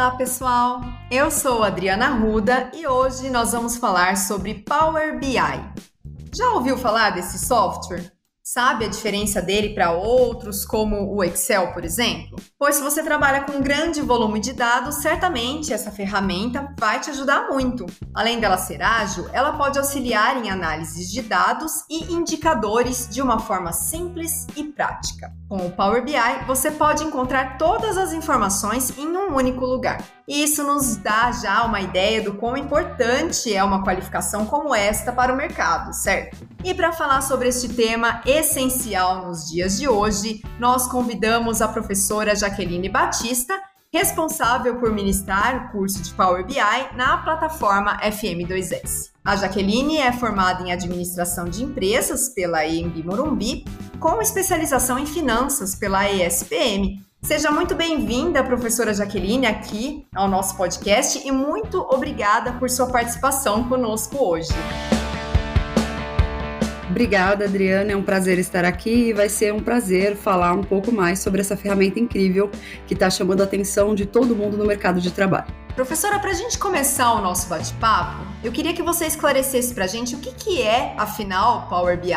Olá, pessoal! Eu sou Adriana Ruda e hoje nós vamos falar sobre Power BI. Já ouviu falar desse software? Sabe a diferença dele para outros, como o Excel, por exemplo? Pois se você trabalha com um grande volume de dados, certamente essa ferramenta vai te ajudar muito. Além dela ser ágil, ela pode auxiliar em análises de dados e indicadores de uma forma simples e prática. Com o Power BI, você pode encontrar todas as informações em um único lugar. E isso nos dá já uma ideia do quão importante é uma qualificação como esta para o mercado, certo? E para falar sobre este tema essencial nos dias de hoje, nós convidamos a professora Jaqueline Batista, responsável por ministrar o curso de Power BI na plataforma FM2S. A Jaqueline é formada em Administração de Empresas pela EMB Morumbi, com especialização em Finanças pela ESPM Seja muito bem-vinda, professora Jaqueline, aqui ao nosso podcast e muito obrigada por sua participação conosco hoje. Obrigada, Adriana. É um prazer estar aqui e vai ser um prazer falar um pouco mais sobre essa ferramenta incrível que está chamando a atenção de todo mundo no mercado de trabalho. Professora, para a gente começar o nosso bate-papo, eu queria que você esclarecesse para a gente o que, que é, afinal, Power BI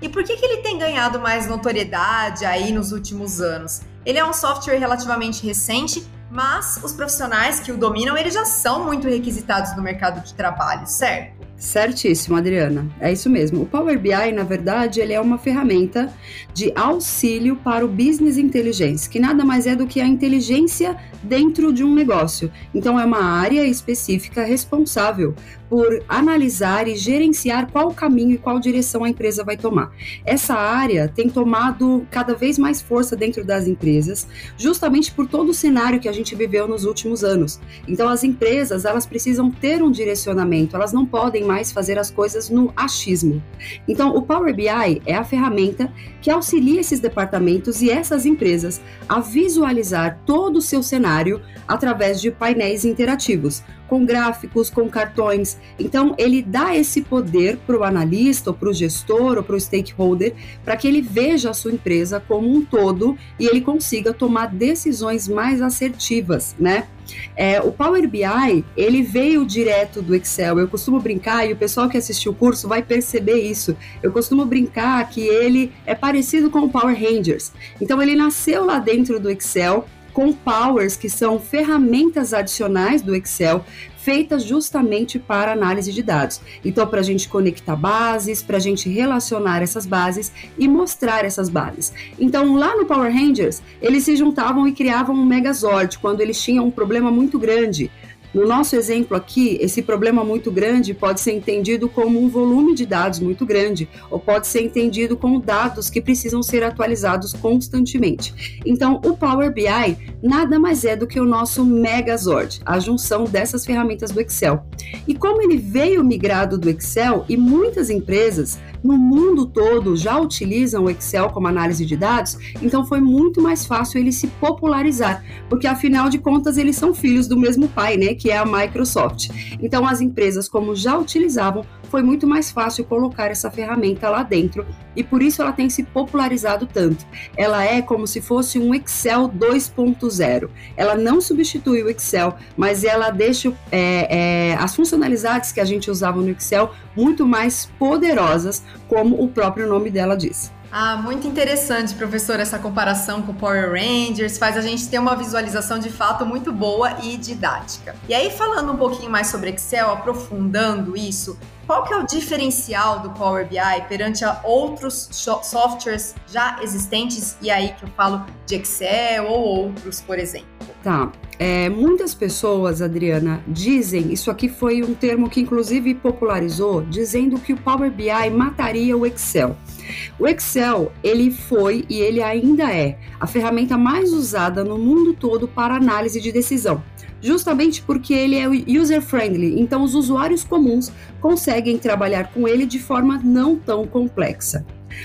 e por que, que ele tem ganhado mais notoriedade aí nos últimos anos. Ele é um software relativamente recente, mas os profissionais que o dominam, eles já são muito requisitados no mercado de trabalho, certo? Certíssimo, Adriana. É isso mesmo. O Power BI, na verdade, ele é uma ferramenta de auxílio para o business intelligence, que nada mais é do que a inteligência dentro de um negócio. Então, é uma área específica responsável por analisar e gerenciar qual caminho e qual direção a empresa vai tomar. Essa área tem tomado cada vez mais força dentro das empresas, justamente por todo o cenário que a gente viveu nos últimos anos. Então, as empresas, elas precisam ter um direcionamento, elas não podem mais fazer as coisas no achismo. Então, o Power BI é a ferramenta que auxilia esses departamentos e essas empresas a visualizar todo o seu cenário através de painéis interativos, com gráficos, com cartões. Então, ele dá esse poder para o analista, ou para o gestor, ou para o stakeholder, para que ele veja a sua empresa como um todo e ele consiga tomar decisões mais assertivas, né? É, o Power BI, ele veio direto do Excel. Eu costumo brincar, e o pessoal que assistiu o curso vai perceber isso. Eu costumo brincar que ele é parecido com o Power Rangers. Então, ele nasceu lá dentro do Excel com powers, que são ferramentas adicionais do Excel, feitas justamente para análise de dados. Então, para a gente conectar bases, para a gente relacionar essas bases e mostrar essas bases. Então, lá no Power Rangers, eles se juntavam e criavam um Megazord quando eles tinham um problema muito grande. No nosso exemplo aqui, esse problema muito grande pode ser entendido como um volume de dados muito grande, ou pode ser entendido como dados que precisam ser atualizados constantemente. Então, o Power BI nada mais é do que o nosso Megazord, a junção dessas ferramentas do Excel. E como ele veio migrado do Excel e muitas empresas no mundo todo já utilizam o Excel como análise de dados, então foi muito mais fácil ele se popularizar, porque afinal de contas eles são filhos do mesmo pai, né, que é a Microsoft. Então as empresas como já utilizavam, foi muito mais fácil colocar essa ferramenta lá dentro e por isso ela tem se popularizado tanto. Ela é como se fosse um Excel 2.0. Ela não substitui o Excel, mas ela deixa é, é, as funcionalidades que a gente usava no Excel muito mais poderosas, como o próprio nome dela diz. Ah, muito interessante, professor, essa comparação com Power Rangers, faz a gente ter uma visualização de fato muito boa e didática. E aí, falando um pouquinho mais sobre Excel, aprofundando isso, qual que é o diferencial do Power BI perante a outros softwares já existentes, e aí que eu falo de Excel ou outros, por exemplo? Tá. É, muitas pessoas, Adriana, dizem, isso aqui foi um termo que inclusive popularizou, dizendo que o Power BI mataria o Excel. O Excel, ele foi e ele ainda é a ferramenta mais usada no mundo todo para análise de decisão justamente porque ele é user-friendly, então os usuários comuns conseguem trabalhar com ele de forma não tão complexa.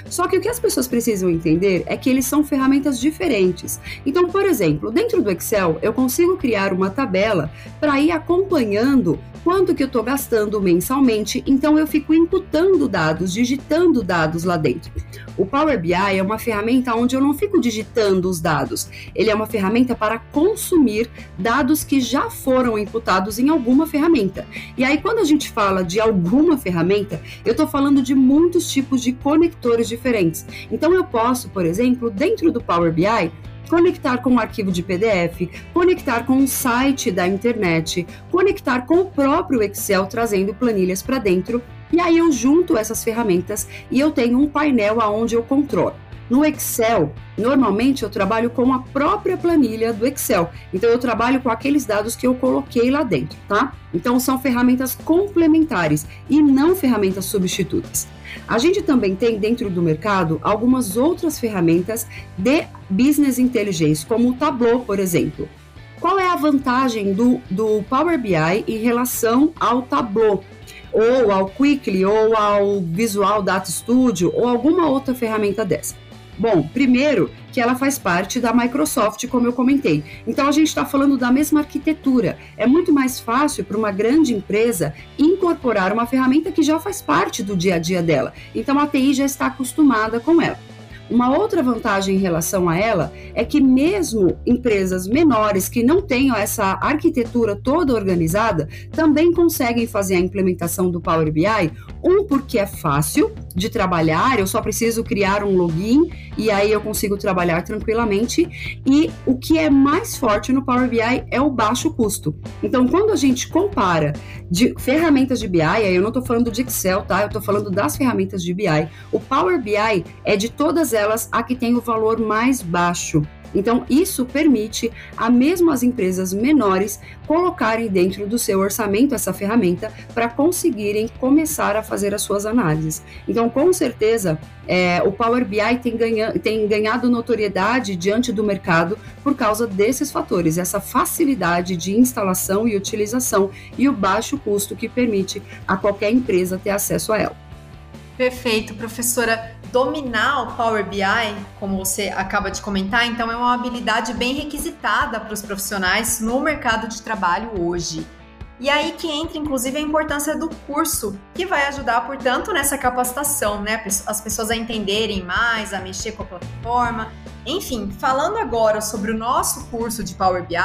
Só que o que as pessoas precisam entender é que eles são ferramentas diferentes. Então, por exemplo, dentro do Excel, eu consigo criar uma tabela para ir acompanhando quanto que eu estou gastando mensalmente, então eu fico imputando dados, digitando dados lá dentro. O Power BI é uma ferramenta onde eu não fico digitando os dados, ele é uma ferramenta para consumir dados que já foram imputados em alguma ferramenta. E aí, quando a gente fala de alguma ferramenta, eu estou falando de muitos tipos de conectores diferentes. Então, eu posso, por exemplo, dentro do Power BI, conectar com um arquivo de PDF, conectar com um site da internet, conectar com o próprio Excel trazendo planilhas para dentro. E aí eu junto essas ferramentas e eu tenho um painel aonde eu controlo. No Excel, normalmente eu trabalho com a própria planilha do Excel. Então eu trabalho com aqueles dados que eu coloquei lá dentro, tá? Então são ferramentas complementares e não ferramentas substitutas. A gente também tem dentro do mercado algumas outras ferramentas de business intelligence, como o Tableau, por exemplo. Qual é a vantagem do, do Power BI em relação ao Tableau? Ou ao Quickly, ou ao Visual Data Studio, ou alguma outra ferramenta dessa? Bom, primeiro que ela faz parte da Microsoft, como eu comentei. Então a gente está falando da mesma arquitetura. É muito mais fácil para uma grande empresa incorporar uma ferramenta que já faz parte do dia a dia dela. Então a TI já está acostumada com ela. Uma outra vantagem em relação a ela é que mesmo empresas menores que não tenham essa arquitetura toda organizada também conseguem fazer a implementação do Power BI, um porque é fácil de trabalhar, eu só preciso criar um login e aí eu consigo trabalhar tranquilamente. E o que é mais forte no Power BI é o baixo custo. Então, quando a gente compara de ferramentas de BI, aí eu não estou falando de Excel, tá? Eu estou falando das ferramentas de BI. O Power BI é de todas elas a que tem o valor mais baixo. Então, isso permite a mesmo as empresas menores colocarem dentro do seu orçamento essa ferramenta para conseguirem começar a fazer as suas análises. Então, com certeza, é, o Power BI tem, ganha, tem ganhado notoriedade diante do mercado por causa desses fatores, essa facilidade de instalação e utilização e o baixo custo que permite a qualquer empresa ter acesso a ela. Perfeito, professora. Dominar o Power BI, como você acaba de comentar, então é uma habilidade bem requisitada para os profissionais no mercado de trabalho hoje. E aí que entra, inclusive, a importância do curso, que vai ajudar, portanto, nessa capacitação, né? As pessoas a entenderem mais, a mexer com a plataforma. Enfim, falando agora sobre o nosso curso de Power BI,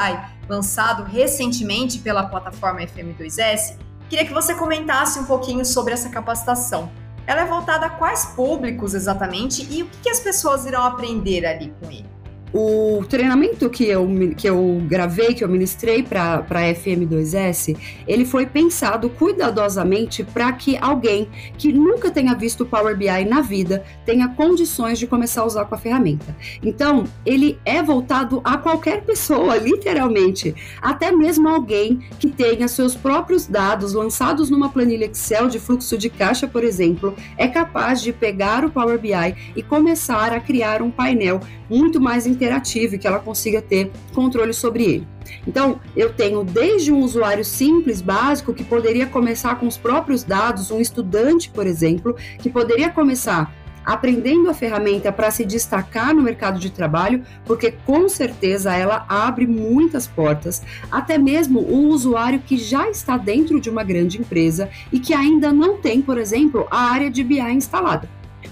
lançado recentemente pela plataforma FM2S, queria que você comentasse um pouquinho sobre essa capacitação. Ela é voltada a quais públicos exatamente e o que, as pessoas irão aprender ali com ele? O treinamento que eu, que eu gravei, que eu ministrei para a FM2S, ele foi pensado cuidadosamente para que alguém que nunca tenha visto Power BI na vida tenha condições de começar a usar com a ferramenta. Então, ele é voltado a qualquer pessoa, literalmente. Até mesmo alguém que tenha seus próprios dados lançados numa planilha Excel de fluxo de caixa, por exemplo, é capaz de pegar o Power BI e começar a criar um painel muito mais interativo e que ela consiga ter controle sobre ele. Então, eu tenho desde um usuário simples, básico, que poderia começar com os próprios dados, um estudante, por exemplo, que poderia começar aprendendo a ferramenta para se destacar no mercado de trabalho, porque com certeza ela abre muitas portas, até mesmo um usuário que já está dentro de uma grande empresa e que ainda não tem, por exemplo, a área de BI instalada.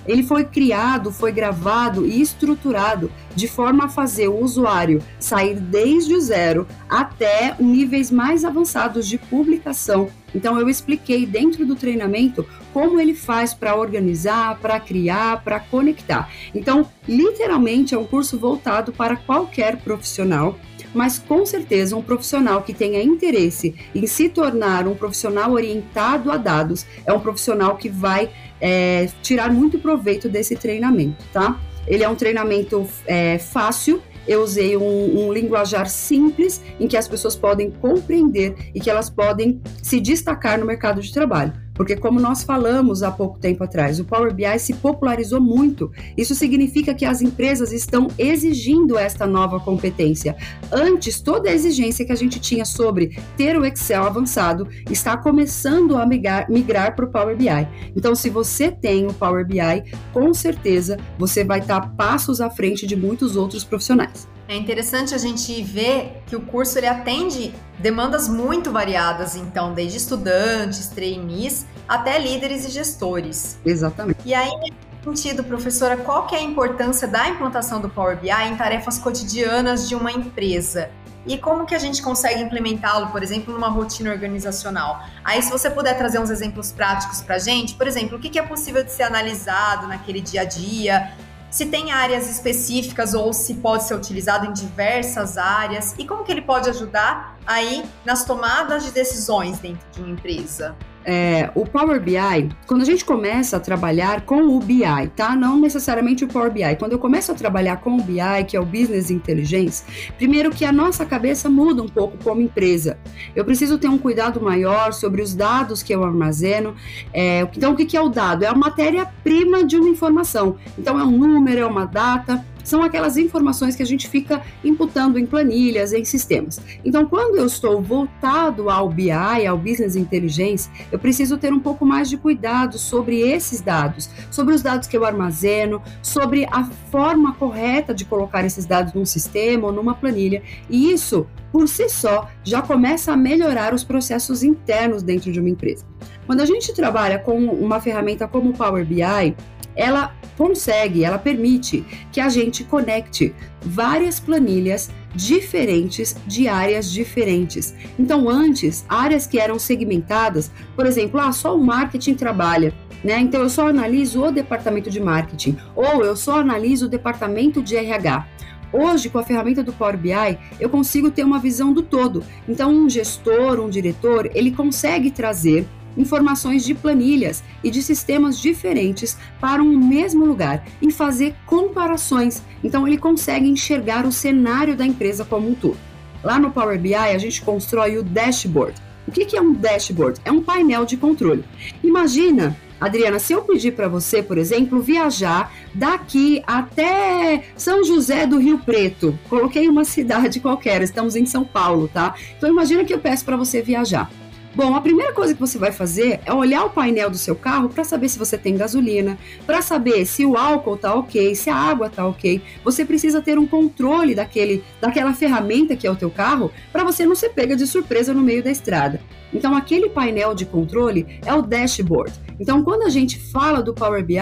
Ele foi criado, foi gravado e estruturado de forma a fazer o usuário sair desde o zero até níveis mais avançados de publicação. Então eu expliquei dentro do treinamento como ele faz para organizar, para criar, para conectar. Então, literalmente é um curso voltado para qualquer profissional mas com certeza um profissional que tenha interesse em se tornar um profissional orientado a dados é um profissional que vai é, tirar muito proveito desse treinamento, tá? Ele é um treinamento é, fácil, eu usei um, um, linguajar simples em que as pessoas podem compreender e que elas podem se destacar no mercado de trabalho. Porque, como nós falamos há pouco tempo atrás, o Power BI se popularizou muito. Isso significa que as empresas estão exigindo esta nova competência. Antes, toda a exigência que a gente tinha sobre ter o Excel avançado está começando a migrar, migrar para o Power BI. Então, se você tem o Power BI, com certeza você vai estar passos à frente de muitos outros profissionais. É interessante a gente ver que o curso ele atende demandas muito variadas, então, desde estudantes, trainees, até líderes e gestores. Exatamente. E aí, nesse sentido, professora, qual que é a importância da implantação do Power BI em tarefas cotidianas de uma empresa? E como que a gente consegue implementá-lo, por exemplo, numa rotina organizacional? Aí, se você puder trazer uns exemplos práticos para a gente, por exemplo, o que é possível de ser analisado naquele dia a dia? Se tem áreas específicas ou se pode ser utilizado em diversas áreas e como que ele pode ajudar aí nas tomadas de decisões dentro de uma empresa é, o Power BI, quando a gente começa a trabalhar com o BI, tá? Não necessariamente o Power BI. Quando eu começo a trabalhar com o BI, que é o Business Intelligence, primeiro que a nossa cabeça muda um pouco como empresa. Eu preciso ter um cuidado maior sobre os dados que eu armazeno. É, então, o que é o dado? É a matéria-prima de uma informação. Então, é um número, é uma data são aquelas informações que a gente fica imputando em planilhas, em sistemas. Então, quando eu estou voltado ao BI, ao Business Intelligence, eu preciso ter um pouco mais de cuidado sobre esses dados, sobre os dados que eu armazeno, sobre a forma correta de colocar esses dados num sistema ou numa planilha. E isso, por si só, já começa a melhorar os processos internos dentro de uma empresa. Quando a gente trabalha com uma ferramenta como o Power BI, ela consegue, ela permite que a gente conecte várias planilhas diferentes de áreas diferentes. Então, antes, áreas que eram segmentadas, por exemplo, ah, só o marketing trabalha. Né? Então, eu só analiso o departamento de marketing ou eu só analiso o departamento de RH. Hoje, com a ferramenta do Power BI, eu consigo ter uma visão do todo. Então, um gestor, um diretor, ele consegue trazer informações de planilhas e de sistemas diferentes para um mesmo lugar e fazer comparações. Então ele consegue enxergar o cenário da empresa como um todo. Lá no Power BI a gente constrói o dashboard. O que é um dashboard? É um painel de controle. Imagina Adriana, se eu pedir para você, por exemplo, viajar daqui até São José do Rio Preto, coloquei uma cidade qualquer, estamos em São Paulo, tá? Então imagina que eu peço para você viajar. Bom, a primeira coisa que você vai fazer é olhar o painel do seu carro para saber se você tem gasolina, para saber se o álcool tá ok, se a água tá ok. Você precisa ter um controle daquele, daquela ferramenta que é o teu carro para você não ser pega de surpresa no meio da estrada. Então, aquele painel de controle é o dashboard. Então, quando a gente fala do Power BI,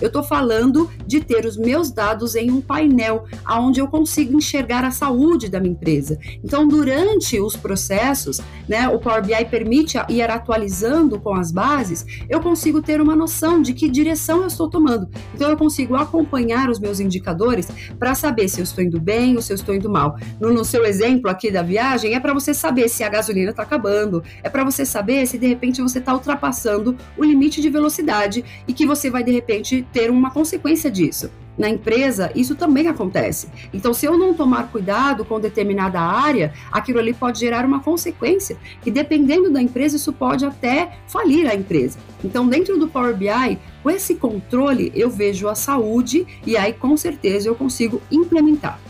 eu estou falando de ter os meus dados em um painel, onde eu consigo enxergar a saúde da minha empresa. Então, durante os processos, né, o Power BI permite ir atualizando com as bases, eu consigo ter uma noção de que direção eu estou tomando. Então, eu consigo acompanhar os meus indicadores para saber se eu estou indo bem ou se eu estou indo mal. No, no seu exemplo aqui da viagem, é para você saber se a gasolina está acabando, é para você saber se de repente você está ultrapassando o limite de velocidade e que você vai de repente ter uma consequência disso. Na empresa, isso também acontece. Então, se eu não tomar cuidado com determinada área, aquilo ali pode gerar uma consequência, que dependendo da empresa, isso pode até falir a empresa. Então, dentro do Power BI, com esse controle, eu vejo a saúde e aí, com certeza, eu consigo implementar.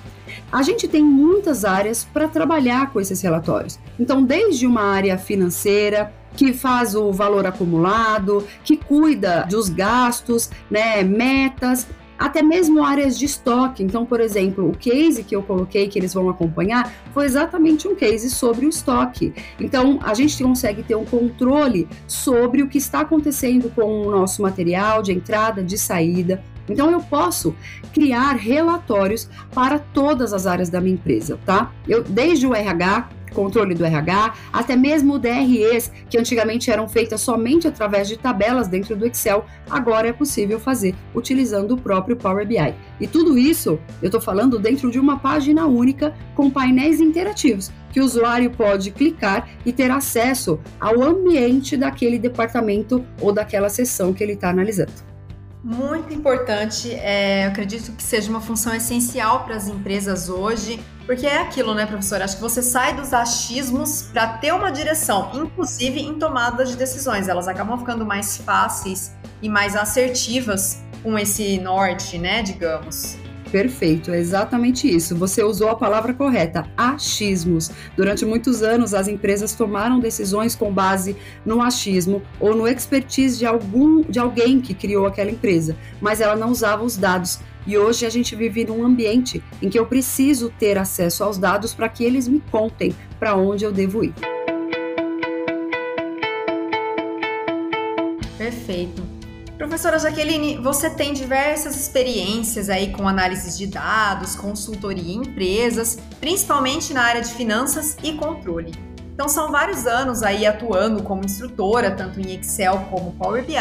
A gente tem muitas áreas para trabalhar com esses relatórios. Então, desde uma área financeira, que faz o valor acumulado, que cuida dos gastos, né, metas, até mesmo áreas de estoque. Então, por exemplo, o case que eu coloquei que eles vão acompanhar foi exatamente um case sobre o estoque. Então, a gente consegue ter um controle sobre o que está acontecendo com o nosso material de entrada, de saída, então eu posso criar relatórios para todas as áreas da minha empresa, tá? Eu desde o RH controle do RH, até mesmo DREs, que antigamente eram feitas somente através de tabelas dentro do Excel, agora é possível fazer utilizando o próprio Power BI. E tudo isso eu estou falando dentro de uma página única com painéis interativos, que o usuário pode clicar e ter acesso ao ambiente daquele departamento ou daquela seção que ele está analisando. Muito importante, é, eu acredito que seja uma função essencial para as empresas hoje, porque é aquilo, né, professor? Acho que você sai dos achismos para ter uma direção, inclusive em tomadas de decisões. Elas acabam ficando mais fáceis e mais assertivas com esse norte, né, digamos. Perfeito, é exatamente isso. Você usou a palavra correta, achismos. Durante muitos anos, as empresas tomaram decisões com base no achismo ou no expertise de algum de alguém que criou aquela empresa, mas ela não usava os dados E hoje a gente vive num ambiente em que eu preciso ter acesso aos dados para que eles me contem para onde eu devo ir. Perfeito. Professora Jaqueline, você tem diversas experiências aí com análises de dados, consultoria em empresas, principalmente na área de finanças e controle. Então são vários anos aí atuando como instrutora, tanto em Excel como Power BI.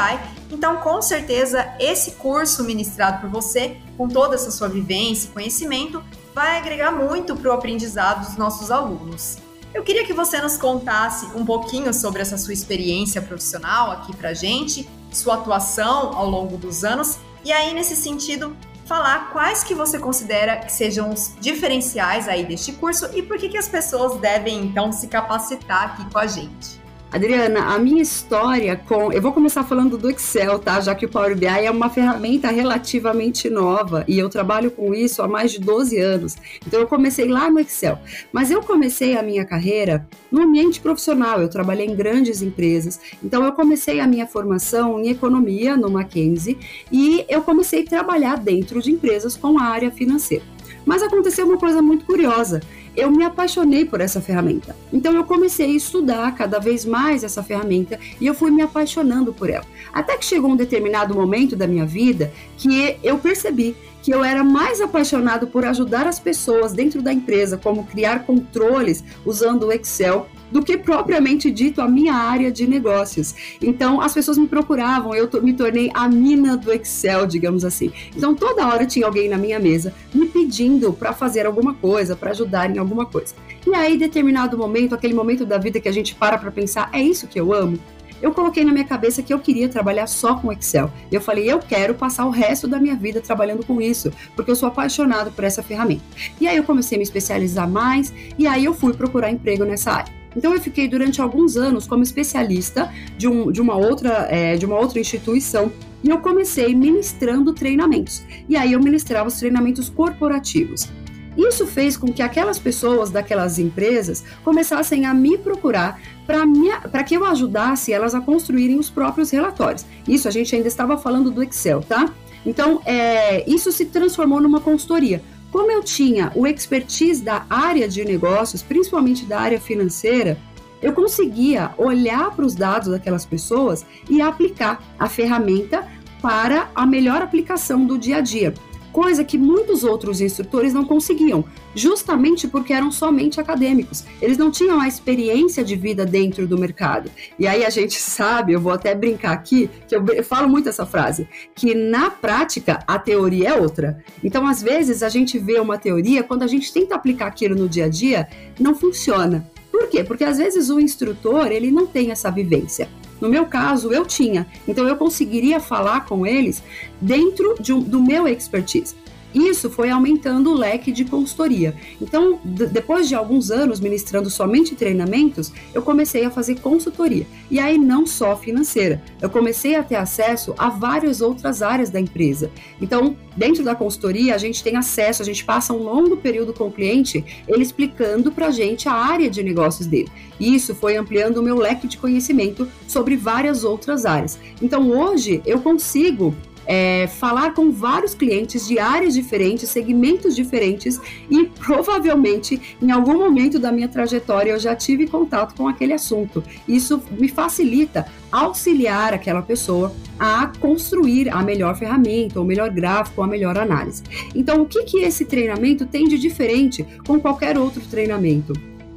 Então, com certeza, esse curso ministrado por você, com toda essa sua vivência e conhecimento, vai agregar muito para o aprendizado dos nossos alunos. Eu queria que você nos contasse um pouquinho sobre essa sua experiência profissional aqui para gente, sua atuação ao longo dos anos, e aí, nesse sentido, falar quais que você considera que sejam os diferenciais aí deste curso e por que, que as pessoas devem então se capacitar aqui com a gente. Adriana, a minha história com. Eu vou começar falando do Excel, tá? Já que o Power BI é uma ferramenta relativamente nova e eu trabalho com isso há mais de 12 anos. Então eu comecei lá no Excel. Mas eu comecei a minha carreira no ambiente profissional. Eu trabalhei em grandes empresas. Então eu comecei a minha formação em economia no Mackenzie e eu comecei a trabalhar dentro de empresas com a área financeira. Mas aconteceu uma coisa muito curiosa eu me apaixonei por essa ferramenta. Então eu comecei a estudar cada vez mais essa ferramenta e eu fui me apaixonando por ela. Até que chegou um determinado momento da minha vida que eu percebi que eu era mais apaixonado por ajudar as pessoas dentro da empresa, como criar controles usando o Excel, do que propriamente dito a minha área de negócios. Então as pessoas me procuravam, eu me tornei a mina do Excel, digamos assim. Então toda hora tinha alguém na minha mesa me pedindo para fazer alguma coisa, para ajudar em alguma coisa. E aí, determinado momento, aquele momento da vida que a gente para para pensar, é isso que eu amo? eu coloquei na minha cabeça que eu queria trabalhar só com Excel. Eu falei, eu quero passar o resto da minha vida trabalhando com isso, porque eu sou apaixonado por essa ferramenta. E aí eu comecei a me especializar mais e aí eu fui procurar emprego nessa área. Então eu fiquei durante alguns anos como especialista de, um, de, uma, outra, é, de uma outra instituição e eu comecei ministrando treinamentos. E aí eu ministrava os treinamentos corporativos. Isso fez com que aquelas pessoas daquelas empresas começassem a me procurar para que eu ajudasse elas a construírem os próprios relatórios. Isso a gente ainda estava falando do Excel, tá? Então, é, isso se transformou numa consultoria. Como eu tinha o expertise da área de negócios, principalmente da área financeira, eu conseguia olhar para os dados daquelas pessoas e aplicar a ferramenta para a melhor aplicação do dia a dia coisa que muitos outros instrutores não conseguiam, justamente porque eram somente acadêmicos. Eles não tinham a experiência de vida dentro do mercado. E aí a gente sabe, eu vou até brincar aqui, que eu falo muito essa frase, que na prática a teoria é outra. Então, às vezes, a gente vê uma teoria, quando a gente tenta aplicar aquilo no dia a dia, não funciona. Por quê? Porque às vezes o instrutor ele não tem essa vivência. No meu caso, eu tinha. Então, eu conseguiria falar com eles dentro de um, do meu expertise. Isso foi aumentando o leque de consultoria. Então, depois de alguns anos ministrando somente treinamentos, eu comecei a fazer consultoria. E aí, não só financeira, eu comecei a ter acesso a várias outras áreas da empresa. Então, dentro da consultoria, a gente tem acesso, a gente passa um longo período com o cliente, ele explicando para a gente a área de negócios dele. E isso foi ampliando o meu leque de conhecimento sobre várias outras áreas. Então, hoje, eu consigo é, falar com vários clientes de áreas diferentes, segmentos diferentes e provavelmente em algum momento da minha trajetória eu já tive contato com aquele assunto. Isso me facilita auxiliar aquela pessoa a construir a melhor ferramenta, o melhor gráfico, a melhor análise. Então, o que, que esse treinamento tem de diferente com qualquer outro treinamento?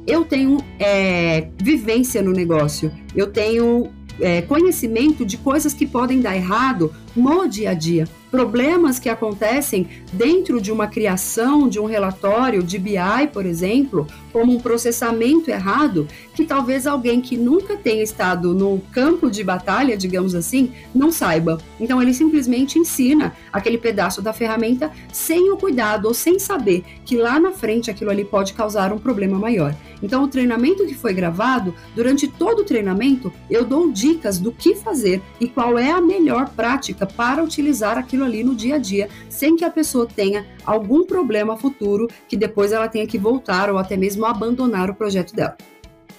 Eu tenho é, vivência no negócio, eu tenho é, conhecimento de coisas que podem dar errado no dia a dia problemas que acontecem dentro de uma criação de um relatório de BI, por exemplo, como um processamento errado, que talvez alguém que nunca tenha estado no campo de batalha, digamos assim, não saiba. Então ele simplesmente ensina aquele pedaço da ferramenta sem o cuidado ou sem saber que lá na frente aquilo ali pode causar um problema maior. Então o treinamento que foi gravado, durante todo o treinamento, eu dou dicas do que fazer e qual é a melhor prática para utilizar aquilo ali no dia a dia, sem que a pessoa tenha algum problema futuro que depois ela tenha que voltar ou até mesmo abandonar o projeto dela.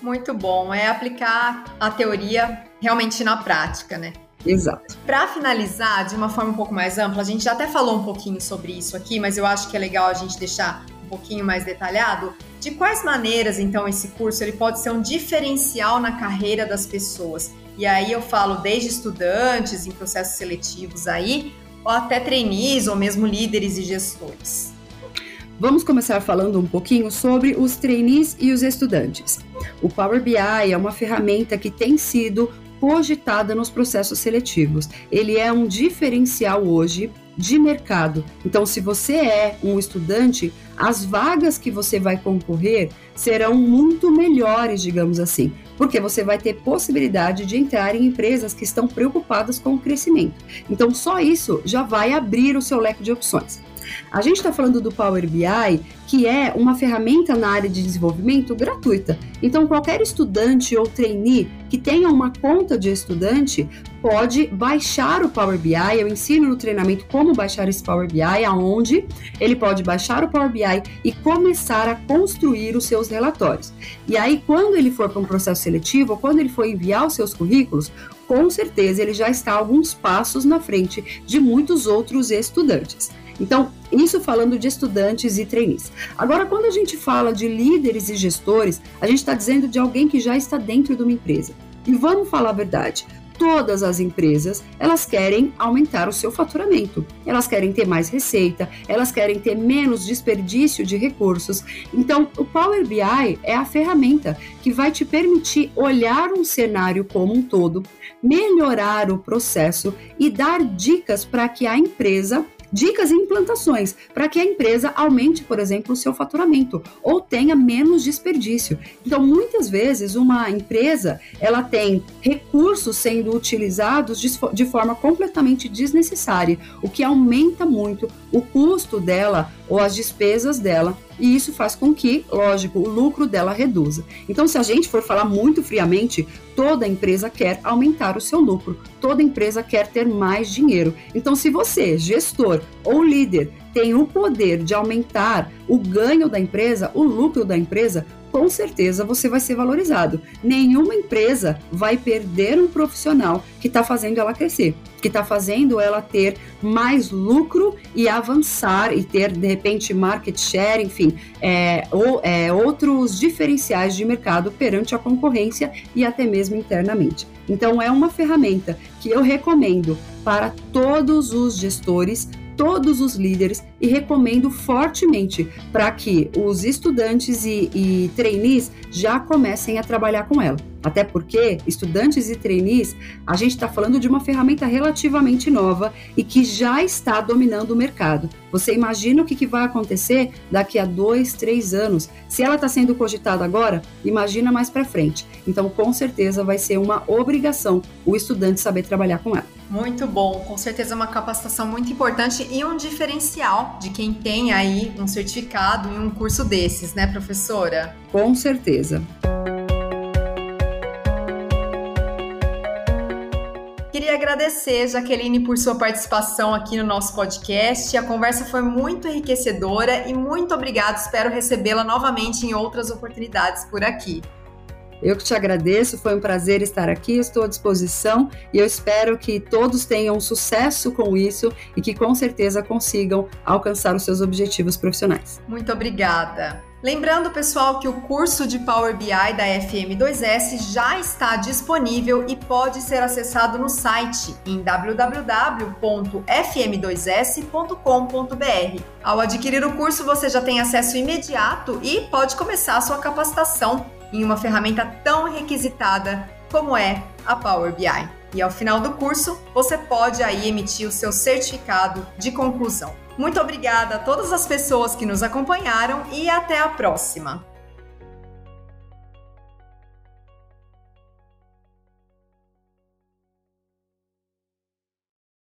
Muito bom, é aplicar a teoria realmente na prática, né? Exato. Para finalizar, de uma forma um pouco mais ampla, a gente já até falou um pouquinho sobre isso aqui, mas eu acho que é legal a gente deixar um pouquinho mais detalhado. De quais maneiras, então, esse curso ele pode ser um diferencial na carreira das pessoas? E aí eu falo desde estudantes em processos seletivos aí, ou até trainees, ou mesmo líderes e gestores. Vamos começar falando um pouquinho sobre os trainees e os estudantes. O Power BI é uma ferramenta que tem sido cogitada nos processos seletivos. Ele é um diferencial hoje de mercado. Então, se você é um estudante, as vagas que você vai concorrer serão muito melhores, digamos assim, porque você vai ter possibilidade de entrar em empresas que estão preocupadas com o crescimento. Então, só isso já vai abrir o seu leque de opções. A gente está falando do Power BI, que é uma ferramenta na área de desenvolvimento gratuita. Então, qualquer estudante ou trainee que tenha uma conta de estudante pode baixar o Power BI. Eu ensino no treinamento como baixar esse Power BI, aonde ele pode baixar o Power BI e começar a construir os seus relatórios. E aí, quando ele for para um processo seletivo, ou quando ele for enviar os seus currículos, com certeza ele já está alguns passos na frente de muitos outros estudantes. Então, isso falando de estudantes e trainees. Agora, quando a gente fala de líderes e gestores, a gente está dizendo de alguém que já está dentro de uma empresa. E vamos falar a verdade. Todas as empresas, elas querem aumentar o seu faturamento. Elas querem ter mais receita, elas querem ter menos desperdício de recursos. Então, o Power BI é a ferramenta que vai te permitir olhar um cenário como um todo, melhorar o processo e dar dicas para que a empresa dicas e implantações para que a empresa aumente, por exemplo, o seu faturamento ou tenha menos desperdício. Então, muitas vezes uma empresa ela tem recursos sendo utilizados de, de forma completamente desnecessária, o que aumenta muito o custo dela ou as despesas dela e isso faz com que, lógico, o lucro dela reduza. Então, se a gente for falar muito friamente, toda empresa quer aumentar o seu lucro, toda empresa quer ter mais dinheiro. Então, se você, gestor ou líder, tem o poder de aumentar o ganho da empresa, o lucro da empresa, com certeza você vai ser valorizado. Nenhuma empresa vai perder um profissional que está fazendo ela crescer, que está fazendo ela ter mais lucro e avançar e ter, de repente, market share, enfim, é, ou, é, outros diferenciais de mercado perante a concorrência e até mesmo internamente. Então, é uma ferramenta que eu recomendo para todos os gestores todos os líderes e recomendo fortemente para que os estudantes e, e trainees já comecem a trabalhar com ela. Até porque estudantes e trainees, a gente está falando de uma ferramenta relativamente nova e que já está dominando o mercado. Você imagina o que, que vai acontecer daqui a dois, três anos? Se ela está sendo cogitada agora, imagina mais para frente. Então, com certeza, vai ser uma obrigação o estudante saber trabalhar com ela. Muito bom, com certeza uma capacitação muito importante e um diferencial de quem tem aí um certificado em um curso desses, né, professora? Com certeza. Queria agradecer, Jaqueline, por sua participação aqui no nosso podcast. A conversa foi muito enriquecedora e muito obrigada. Espero recebê-la novamente em outras oportunidades por aqui. Eu que te agradeço, foi um prazer estar aqui, estou à disposição e eu espero que todos tenham sucesso com isso e que com certeza consigam alcançar os seus objetivos profissionais. Muito obrigada. Lembrando, pessoal, que o curso de Power BI da FM2S já está disponível e pode ser acessado no site em www.fm2s.com.br. Ao adquirir o curso, você já tem acesso imediato e pode começar a sua capacitação em uma ferramenta tão requisitada como é a Power BI. E ao final do curso, você pode aí emitir o seu certificado de conclusão. Muito obrigada a todas as pessoas que nos acompanharam e até a próxima!